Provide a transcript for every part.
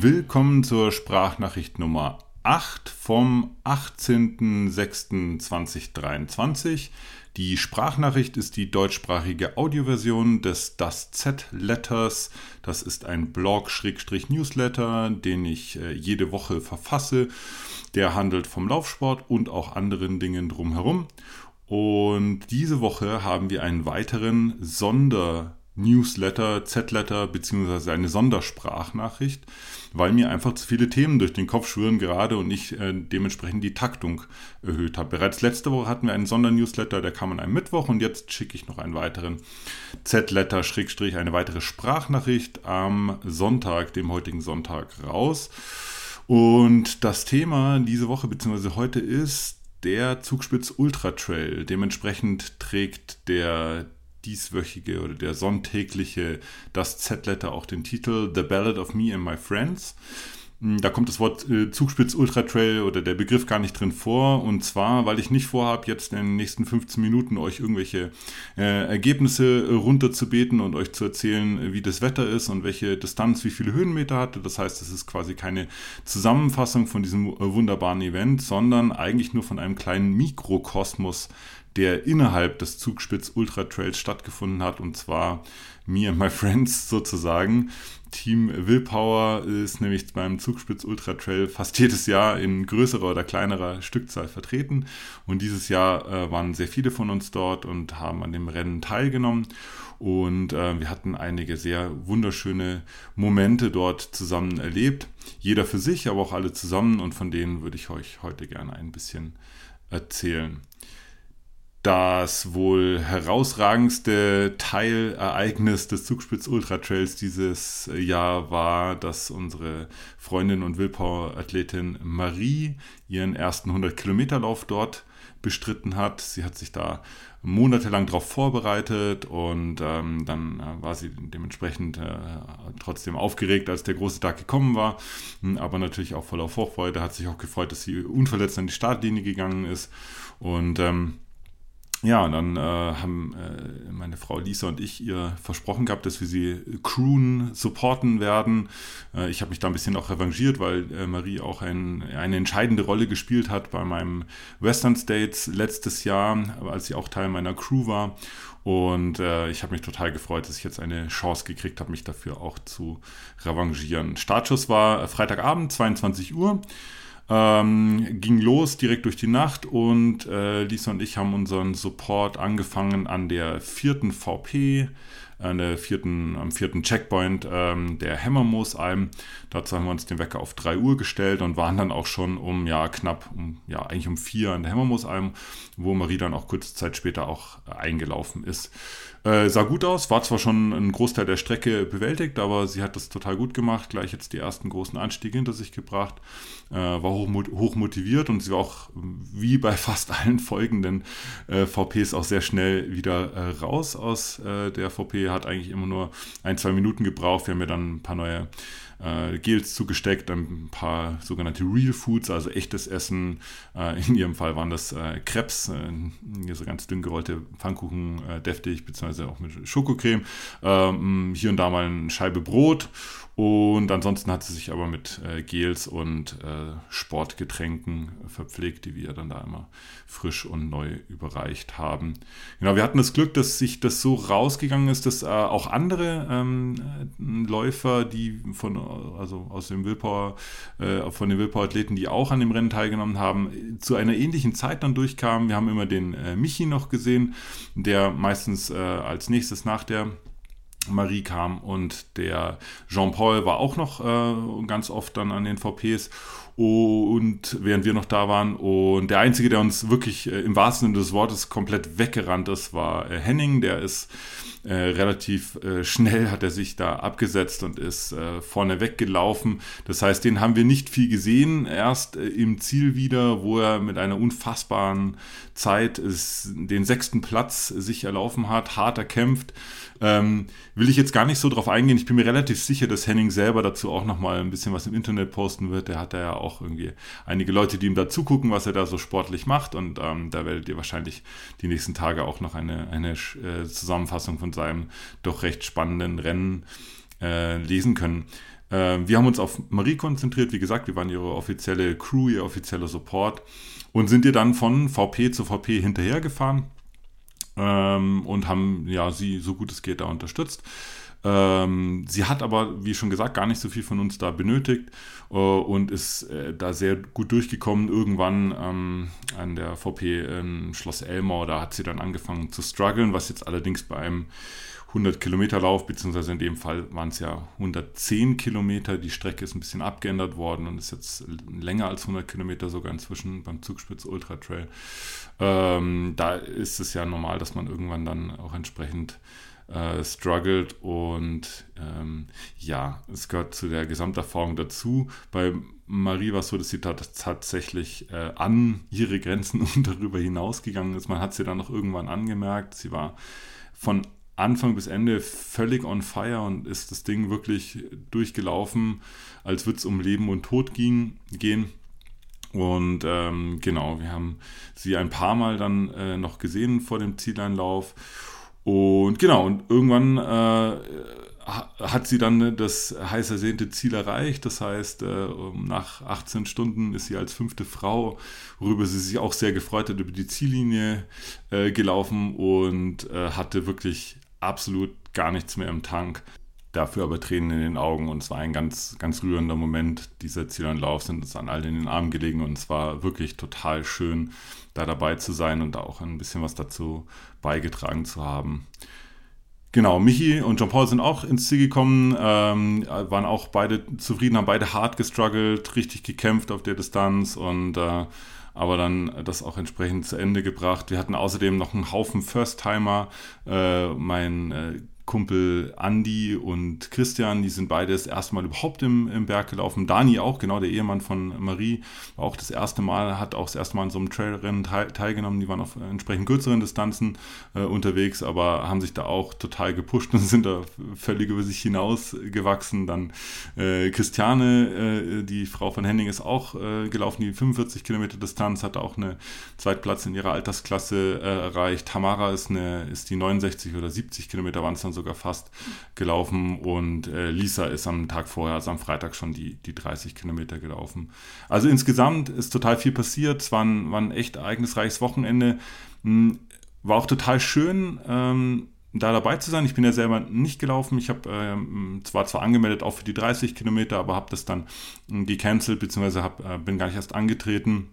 Willkommen zur Sprachnachricht Nummer 8 vom 18.06.2023. Die Sprachnachricht ist die deutschsprachige Audioversion des Das Z-Letters. Das ist ein Blog-Newsletter, den ich äh, jede Woche verfasse. Der handelt vom Laufsport und auch anderen Dingen drumherum. Und diese Woche haben wir einen weiteren Sonder- Newsletter, Z-Letter beziehungsweise eine Sondersprachnachricht, weil mir einfach zu viele Themen durch den Kopf schwirren gerade und ich äh, dementsprechend die Taktung erhöht habe. Bereits letzte Woche hatten wir einen Sondernewsletter, der kam an einem Mittwoch und jetzt schicke ich noch einen weiteren Z-Letter, Schrägstrich, eine weitere Sprachnachricht am Sonntag, dem heutigen Sonntag raus. Und das Thema diese Woche beziehungsweise heute ist der Zugspitz Ultra Trail. Dementsprechend trägt der dieswöchige oder der sonntägliche Das Z-Letter auch den Titel The Ballad of Me and My Friends. Hm, da kommt das Wort äh, Zugspitz Ultra Trail oder der Begriff gar nicht drin vor. Und zwar, weil ich nicht vorhabe, jetzt in den nächsten 15 Minuten euch irgendwelche äh, Ergebnisse äh, runterzubeten und euch zu erzählen, wie das Wetter ist und welche Distanz, wie viele Höhenmeter hatte. Das heißt, es ist quasi keine Zusammenfassung von diesem äh, wunderbaren Event, sondern eigentlich nur von einem kleinen Mikrokosmos der innerhalb des Zugspitz Ultra Trails stattgefunden hat und zwar me and my friends sozusagen. Team Willpower ist nämlich beim Zugspitz Ultra Trail fast jedes Jahr in größerer oder kleinerer Stückzahl vertreten und dieses Jahr äh, waren sehr viele von uns dort und haben an dem Rennen teilgenommen und äh, wir hatten einige sehr wunderschöne Momente dort zusammen erlebt. Jeder für sich, aber auch alle zusammen und von denen würde ich euch heute gerne ein bisschen erzählen. Das wohl herausragendste Teilereignis des Zugspitz Ultra Trails dieses Jahr war, dass unsere Freundin und Willpower-Athletin Marie ihren ersten 100-Kilometer-Lauf dort bestritten hat. Sie hat sich da monatelang darauf vorbereitet und ähm, dann äh, war sie dementsprechend äh, trotzdem aufgeregt, als der große Tag gekommen war, hm, aber natürlich auch voller Vorfreude, hat sich auch gefreut, dass sie unverletzt an die Startlinie gegangen ist und ähm, ja, und dann äh, haben äh, meine Frau Lisa und ich ihr versprochen gehabt, dass wir sie crewen, supporten werden. Äh, ich habe mich da ein bisschen auch revanchiert, weil äh, Marie auch ein, eine entscheidende Rolle gespielt hat bei meinem Western States letztes Jahr, als sie auch Teil meiner Crew war. Und äh, ich habe mich total gefreut, dass ich jetzt eine Chance gekriegt habe, mich dafür auch zu revanchieren. Startschuss war Freitagabend, 22 Uhr. Ähm, ging los direkt durch die Nacht und äh, Lisa und ich haben unseren Support angefangen an der vierten VP, an der vierten, am vierten Checkpoint ähm, der Hammermoosalm. Dazu haben wir uns den Wecker auf 3 Uhr gestellt und waren dann auch schon um ja knapp um ja eigentlich um 4 an der Hammermoosalm, wo Marie dann auch kurze Zeit später auch eingelaufen ist. Äh, sah gut aus, war zwar schon ein Großteil der Strecke bewältigt, aber sie hat das total gut gemacht, gleich jetzt die ersten großen Anstiege hinter sich gebracht, äh, war hoch, hoch, motiviert und sie war auch wie bei fast allen folgenden äh, VPs auch sehr schnell wieder äh, raus aus äh, der VP, hat eigentlich immer nur ein, zwei Minuten gebraucht. Wir haben ja dann ein paar neue äh, Gels zugesteckt, ein paar sogenannte Real Foods, also echtes Essen. Äh, in ihrem Fall waren das äh, Krebs, äh, so ganz dünn gerollte Pfannkuchen, äh, deftig, beziehungsweise auch mit Schokocreme. Ähm, hier und da mal eine Scheibe Brot und ansonsten hat sie sich aber mit äh, Gels und äh, Sportgetränken verpflegt, die wir dann da immer frisch und neu überreicht haben. Genau, wir hatten das Glück, dass sich das so rausgegangen ist, dass äh, auch andere ähm, Läufer, die von, also aus dem Willpower, äh, von den Willpower-Athleten, die auch an dem Rennen teilgenommen haben, zu einer ähnlichen Zeit dann durchkamen. Wir haben immer den äh, Michi noch gesehen, der meistens äh, als nächstes nach der Marie kam und der Jean-Paul war auch noch äh, ganz oft dann an den VPs und während wir noch da waren und der einzige, der uns wirklich äh, im wahrsten Sinne des Wortes komplett weggerannt ist, war äh, Henning, der ist äh, relativ äh, schnell hat er sich da abgesetzt und ist äh, vorne weggelaufen. Das heißt, den haben wir nicht viel gesehen. Erst äh, im Ziel wieder, wo er mit einer unfassbaren Zeit ist, den sechsten Platz sich erlaufen hat, hart erkämpft. Ähm, will ich jetzt gar nicht so drauf eingehen. Ich bin mir relativ sicher, dass Henning selber dazu auch nochmal ein bisschen was im Internet posten wird. Der hat da ja auch irgendwie einige Leute, die ihm da zugucken, was er da so sportlich macht. Und ähm, da werdet ihr wahrscheinlich die nächsten Tage auch noch eine, eine äh, Zusammenfassung von seinem doch recht spannenden Rennen äh, lesen können. Äh, wir haben uns auf Marie konzentriert, wie gesagt, wir waren ihre offizielle Crew, ihr offizieller Support und sind ihr dann von VP zu VP hinterhergefahren ähm, und haben ja sie so gut es geht da unterstützt. Ähm, sie hat aber, wie schon gesagt, gar nicht so viel von uns da benötigt äh, und ist äh, da sehr gut durchgekommen. Irgendwann ähm, an der VP in Schloss Elmau, da hat sie dann angefangen zu strugglen, was jetzt allerdings bei einem 100 Kilometer Lauf, beziehungsweise in dem Fall waren es ja 110 Kilometer. Die Strecke ist ein bisschen abgeändert worden und ist jetzt länger als 100 Kilometer sogar inzwischen beim Zugspitz Ultra Trail. Ähm, da ist es ja normal, dass man irgendwann dann auch entsprechend äh, struggelt und ähm, ja, es gehört zu der Gesamterfahrung dazu. Bei Marie war es so, dass sie tatsächlich äh, an ihre Grenzen und darüber hinausgegangen ist. Man hat sie dann noch irgendwann angemerkt. Sie war von Anfang bis Ende völlig on fire und ist das Ding wirklich durchgelaufen, als würde es um Leben und Tod ging, gehen. Und ähm, genau, wir haben sie ein paar Mal dann äh, noch gesehen vor dem Zieleinlauf. Und genau, und irgendwann äh, hat sie dann das heiß ersehnte Ziel erreicht. Das heißt, äh, nach 18 Stunden ist sie als fünfte Frau, worüber sie sich auch sehr gefreut hat, über die Ziellinie äh, gelaufen und äh, hatte wirklich absolut gar nichts mehr im Tank. Dafür aber Tränen in den Augen und es war ein ganz, ganz rührender Moment. Dieser Zielanlauf sind uns an all in den Armen gelegen und es war wirklich total schön, da dabei zu sein und da auch ein bisschen was dazu beigetragen zu haben. Genau, Michi und Jean-Paul sind auch ins Ziel gekommen, ähm, waren auch beide zufrieden, haben beide hart gestruggelt, richtig gekämpft auf der Distanz und äh, aber dann das auch entsprechend zu Ende gebracht. Wir hatten außerdem noch einen Haufen First-Timer. Äh, mein äh, Kumpel Andy und Christian, die sind beide das erste Mal überhaupt im, im Berg gelaufen. Dani auch, genau der Ehemann von Marie, war auch das erste Mal, hat auch das erste Mal in so einem Trailrennen teil, teilgenommen. Die waren auf entsprechend kürzeren Distanzen äh, unterwegs, aber haben sich da auch total gepusht und sind da völlig über sich hinausgewachsen. Dann äh, Christiane, äh, die Frau von Henning, ist auch äh, gelaufen, die 45 Kilometer Distanz, hat auch eine Zweitplatz in ihrer Altersklasse äh, erreicht. Tamara ist, eine, ist die 69 oder 70 Kilometer, waren es dann so sogar fast gelaufen und äh, Lisa ist am Tag vorher, also am Freitag schon die, die 30 Kilometer gelaufen. Also insgesamt ist total viel passiert. Es war ein, war ein echt ereignisreiches Wochenende. Hm, war auch total schön. Ähm, da dabei zu sein. Ich bin ja selber nicht gelaufen. Ich habe ähm, zwar zwar angemeldet auch für die 30 Kilometer, aber habe das dann äh, gecancelt beziehungsweise hab, äh, bin gar nicht erst angetreten.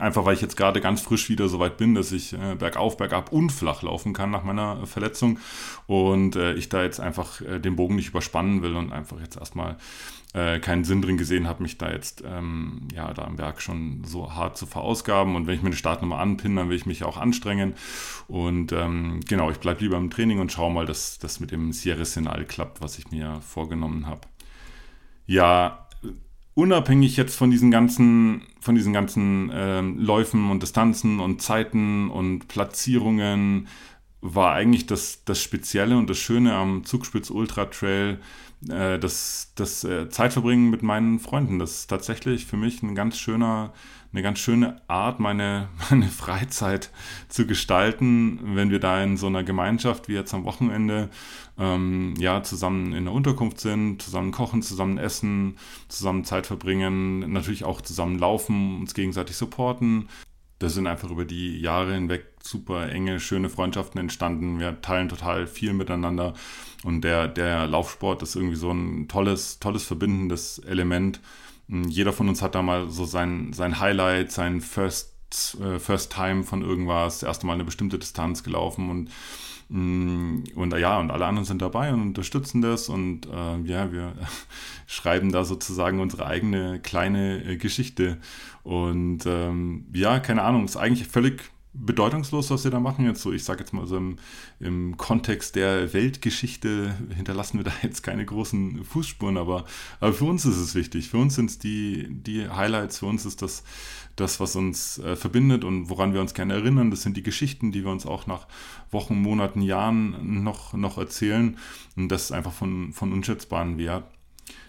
Einfach weil ich jetzt gerade ganz frisch wieder so weit bin, dass ich äh, bergauf, bergab und flach laufen kann nach meiner Verletzung. Und äh, ich da jetzt einfach äh, den Bogen nicht überspannen will und einfach jetzt erstmal äh, keinen Sinn drin gesehen habe, mich da jetzt ähm, ja da am Berg schon so hart zu verausgaben. Und wenn ich mir eine Startnummer anpinne, dann will ich mich auch anstrengen. Und ähm, genau, ich bleibe lieber im Training und schaue mal, dass das mit dem Sierra Sinal klappt, was ich mir vorgenommen habe. Ja, unabhängig jetzt von diesen ganzen, von diesen ganzen ähm, Läufen und Distanzen und Zeiten und Platzierungen, war eigentlich das, das Spezielle und das Schöne am Zugspitz Ultra Trail, äh, das, das äh, Zeitverbringen mit meinen Freunden. Das ist tatsächlich für mich ein ganz schöner, eine ganz schöne Art, meine, meine Freizeit zu gestalten, wenn wir da in so einer Gemeinschaft wie jetzt am Wochenende ähm, ja, zusammen in der Unterkunft sind, zusammen kochen, zusammen essen, zusammen Zeit verbringen, natürlich auch zusammen laufen, uns gegenseitig supporten. Da sind einfach über die Jahre hinweg super enge, schöne Freundschaften entstanden. Wir teilen total viel miteinander. Und der, der Laufsport ist irgendwie so ein tolles, tolles verbindendes Element. Jeder von uns hat da mal so sein, sein Highlight, sein First, äh, First Time von irgendwas, das Mal eine bestimmte Distanz gelaufen und und ja, und alle anderen sind dabei und unterstützen das und äh, ja, wir schreiben da sozusagen unsere eigene kleine äh, Geschichte. Und ähm, ja, keine Ahnung, ist eigentlich völlig bedeutungslos, was wir da machen. Jetzt so, ich sage jetzt mal so im, im, Kontext der Weltgeschichte hinterlassen wir da jetzt keine großen Fußspuren, aber, aber für uns ist es wichtig. Für uns sind es die, die Highlights, für uns ist das das, was uns äh, verbindet und woran wir uns gerne erinnern. Das sind die Geschichten, die wir uns auch nach Wochen, Monaten, Jahren noch, noch erzählen. Und das ist einfach von, von unschätzbaren Wert.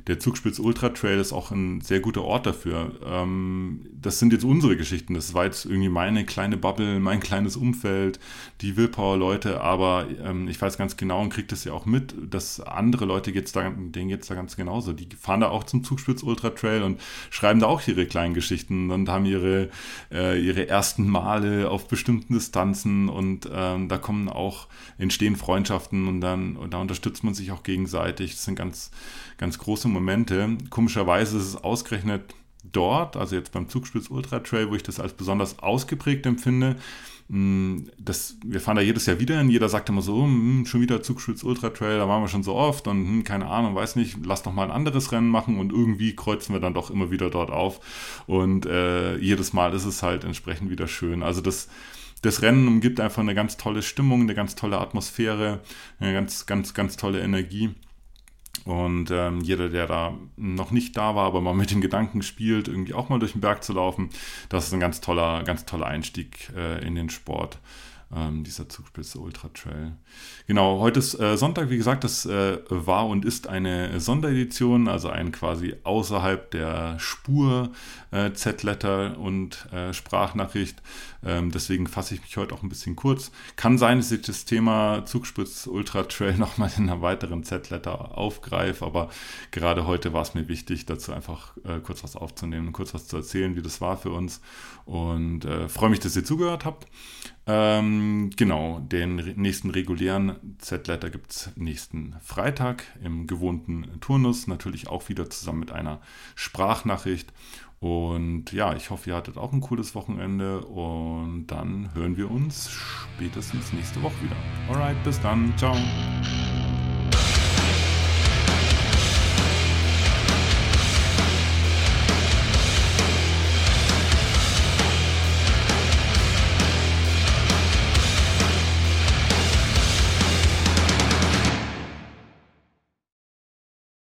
Der Zugspitz Ultra Trail ist auch ein sehr guter Ort dafür. Ähm, das sind jetzt unsere Geschichten. Das war jetzt irgendwie meine kleine Bubble, mein kleines Umfeld, die Willpower-Leute. Aber ähm, ich weiß ganz genau und kriege das ja auch mit, dass andere Leute geht's da, denen geht es da ganz genauso. Die fahren da auch zum Zugspitz Ultra Trail und schreiben da auch ihre kleinen Geschichten und haben ihre, äh, ihre ersten Male auf bestimmten Distanzen und ähm, da kommen auch, entstehen Freundschaften und dann und da unterstützt man sich auch gegenseitig. Das sind ganz, ganz große Momente. Komischerweise ist es ausgerechnet dort, also jetzt beim Zugspitz Ultra Trail, wo ich das als besonders ausgeprägt empfinde. Mm, das, wir fahren da jedes Jahr wieder hin. Jeder sagt immer so, hm, schon wieder Zugspitz Ultra Trail, da waren wir schon so oft und hm, keine Ahnung, weiß nicht, lass doch mal ein anderes Rennen machen und irgendwie kreuzen wir dann doch immer wieder dort auf. Und äh, jedes Mal ist es halt entsprechend wieder schön. Also das, das Rennen umgibt einfach eine ganz tolle Stimmung, eine ganz tolle Atmosphäre, eine ganz, ganz, ganz tolle Energie. Und ähm, jeder, der da noch nicht da war, aber mal mit dem Gedanken spielt, irgendwie auch mal durch den Berg zu laufen, das ist ein ganz toller, ganz toller Einstieg äh, in den Sport ähm, dieser Zugspitze Ultra Trail. Genau, heute ist äh, Sonntag, wie gesagt, das äh, war und ist eine Sonderedition, also ein quasi außerhalb der Spur äh, Z-Letter und äh, Sprachnachricht. Ähm, deswegen fasse ich mich heute auch ein bisschen kurz. Kann sein, dass ich das Thema Zugspitz Ultra Trail nochmal in einer weiteren Z-Letter aufgreife, aber gerade heute war es mir wichtig, dazu einfach äh, kurz was aufzunehmen und kurz was zu erzählen, wie das war für uns. Und äh, freue mich, dass ihr zugehört habt. Ähm, genau, den nächsten regulären Z-Letter gibt es nächsten Freitag im gewohnten Turnus. Natürlich auch wieder zusammen mit einer Sprachnachricht. Und ja, ich hoffe, ihr hattet auch ein cooles Wochenende und dann hören wir uns spätestens nächste Woche wieder. Alright, bis dann. Ciao.